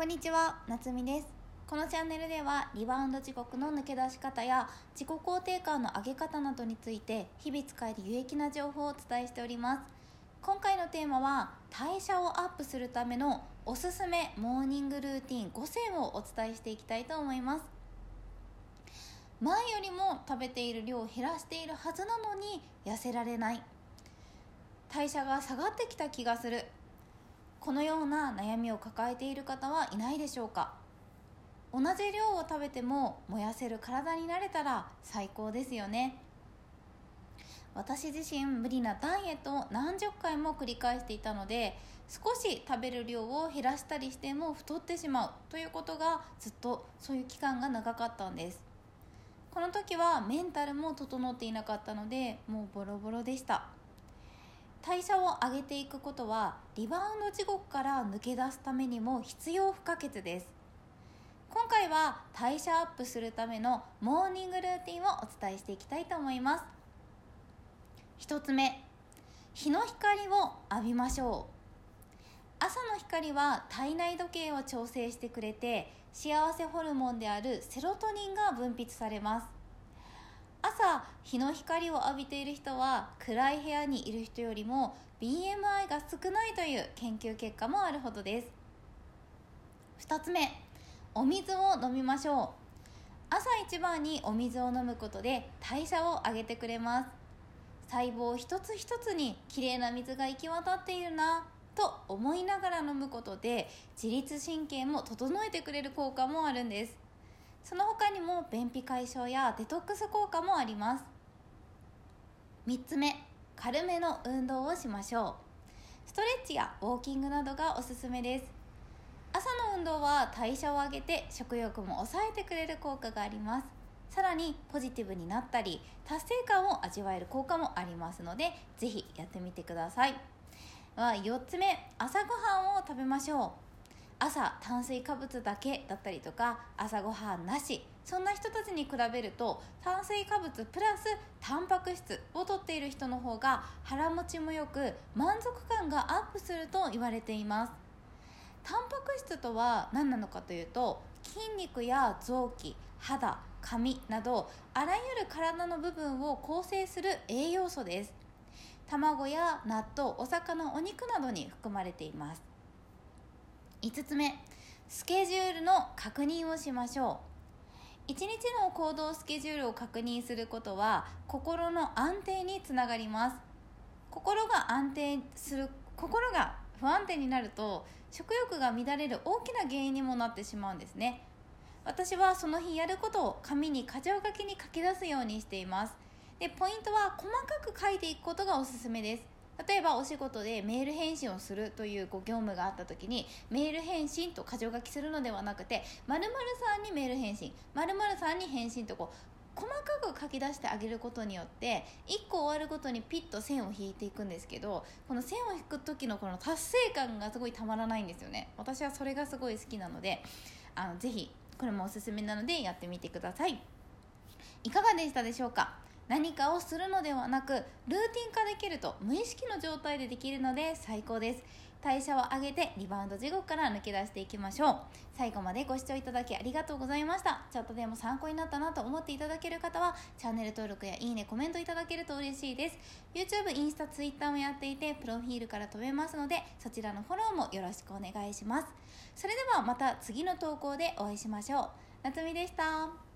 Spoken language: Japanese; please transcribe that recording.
こんにちは、なつみです。このチャンネルではリバウンド時刻の抜け出し方や自己肯定感の上げ方などについて日々使える有益な情報をお伝えしております。今回のテーマは代謝をアップするためのおすすめモーニングルーティン5選をお伝えしていきたいと思います。前よりも食べている量を減らしているはずなのに痩せられない代謝が下がってきた気がするこのような悩みを抱えている方はいないでしょうか？同じ量を食べても燃やせる体になれたら最高ですよね。私自身無理なダイエットを何十回も繰り返していたので少し食べる量を減らしたりしても太ってしまうということがずっとそういう期間が長かったんです。この時はメンタルも整っていなかったのでもうボロボロでした。代謝を上げていくことはリバウンド地獄から抜け出すためにも必要不可欠です。今回は代謝アップするためのモーニングルーティンをお伝えしていきたいと思います。1つ目日の光を浴びましょう。朝の光は体内時計を調整してくれて幸せホルモンであるセロトニンが分泌されます。朝日の光を浴びている人は暗い部屋にいる人よりも BMI が少ないという研究結果もあるほどです。2つ目お水を飲みましょう。朝一番にお水を飲むことで代謝を上げてくれます。細胞一つ一つにきれいな水が行き渡っているなと思いながら飲むことで自律神経も整えてくれる効果もあるんです。その他にも便秘解消やデトックス効果もあります。3つ目軽めの運動をしましょう。ストレッチやウォーキングなどがおすすめです。朝の運動は代謝を上げて食欲も抑えてくれる効果があります。さらにポジティブになったり達成感を味わえる効果もありますのでぜひやってみてください。は4つ目朝ごはんを食べましょう。朝炭水化物だけだったりとか朝ごはんなし。そんな人たちに比べると炭水化物プラスタンパク質をとっている人の方が腹持ちもよく満足感がアップすると言われています。タンパク質とは何なのかというと筋肉や臓器肌髪などあらゆる体の部分を構成する栄養素です。卵や納豆お魚お肉などに含まれています。5つ目スケジュールの確認をしましょう。1日の行動スケジュールを確認することは心の安定につながります。心が安定する心が不安定になると食欲が乱れる大きな原因にもなってしまうんですね。私はその日やることを紙に箇条書きに書き出すようにしています。でポイントは細かく書いていくことがおすすめです。例えばお仕事でメール返信をするというご業務があった時にメール返信と箇条書きするのではなくて〇〇さんにメール返信。〇〇さんに返信とこう細かく書き出してあげることによって1個終わるごとにピッと線を引いていくんですけどこの線を引く時のこの達成感がすごいたまらないんですよね。私はそれがすごい好きなのであのぜひこれもおすすめなのでやってみてください。いかがでしたでしょうか？何かをするのではなくルーティン化できると無意識の状態でできるので最高です。代謝を上げてリバウンド地獄から抜け出していきましょう。最後までご視聴いただきありがとうございました。ちょっとでも参考になったなと思っていただける方はチャンネル登録やいいねコメントいただけると嬉しいです。YouTube、インスタ、Twitter もやっていてプロフィールから飛べますのでそちらのフォローもよろしくお願いします。それではまた次の投稿でお会いしましょう。夏美でした。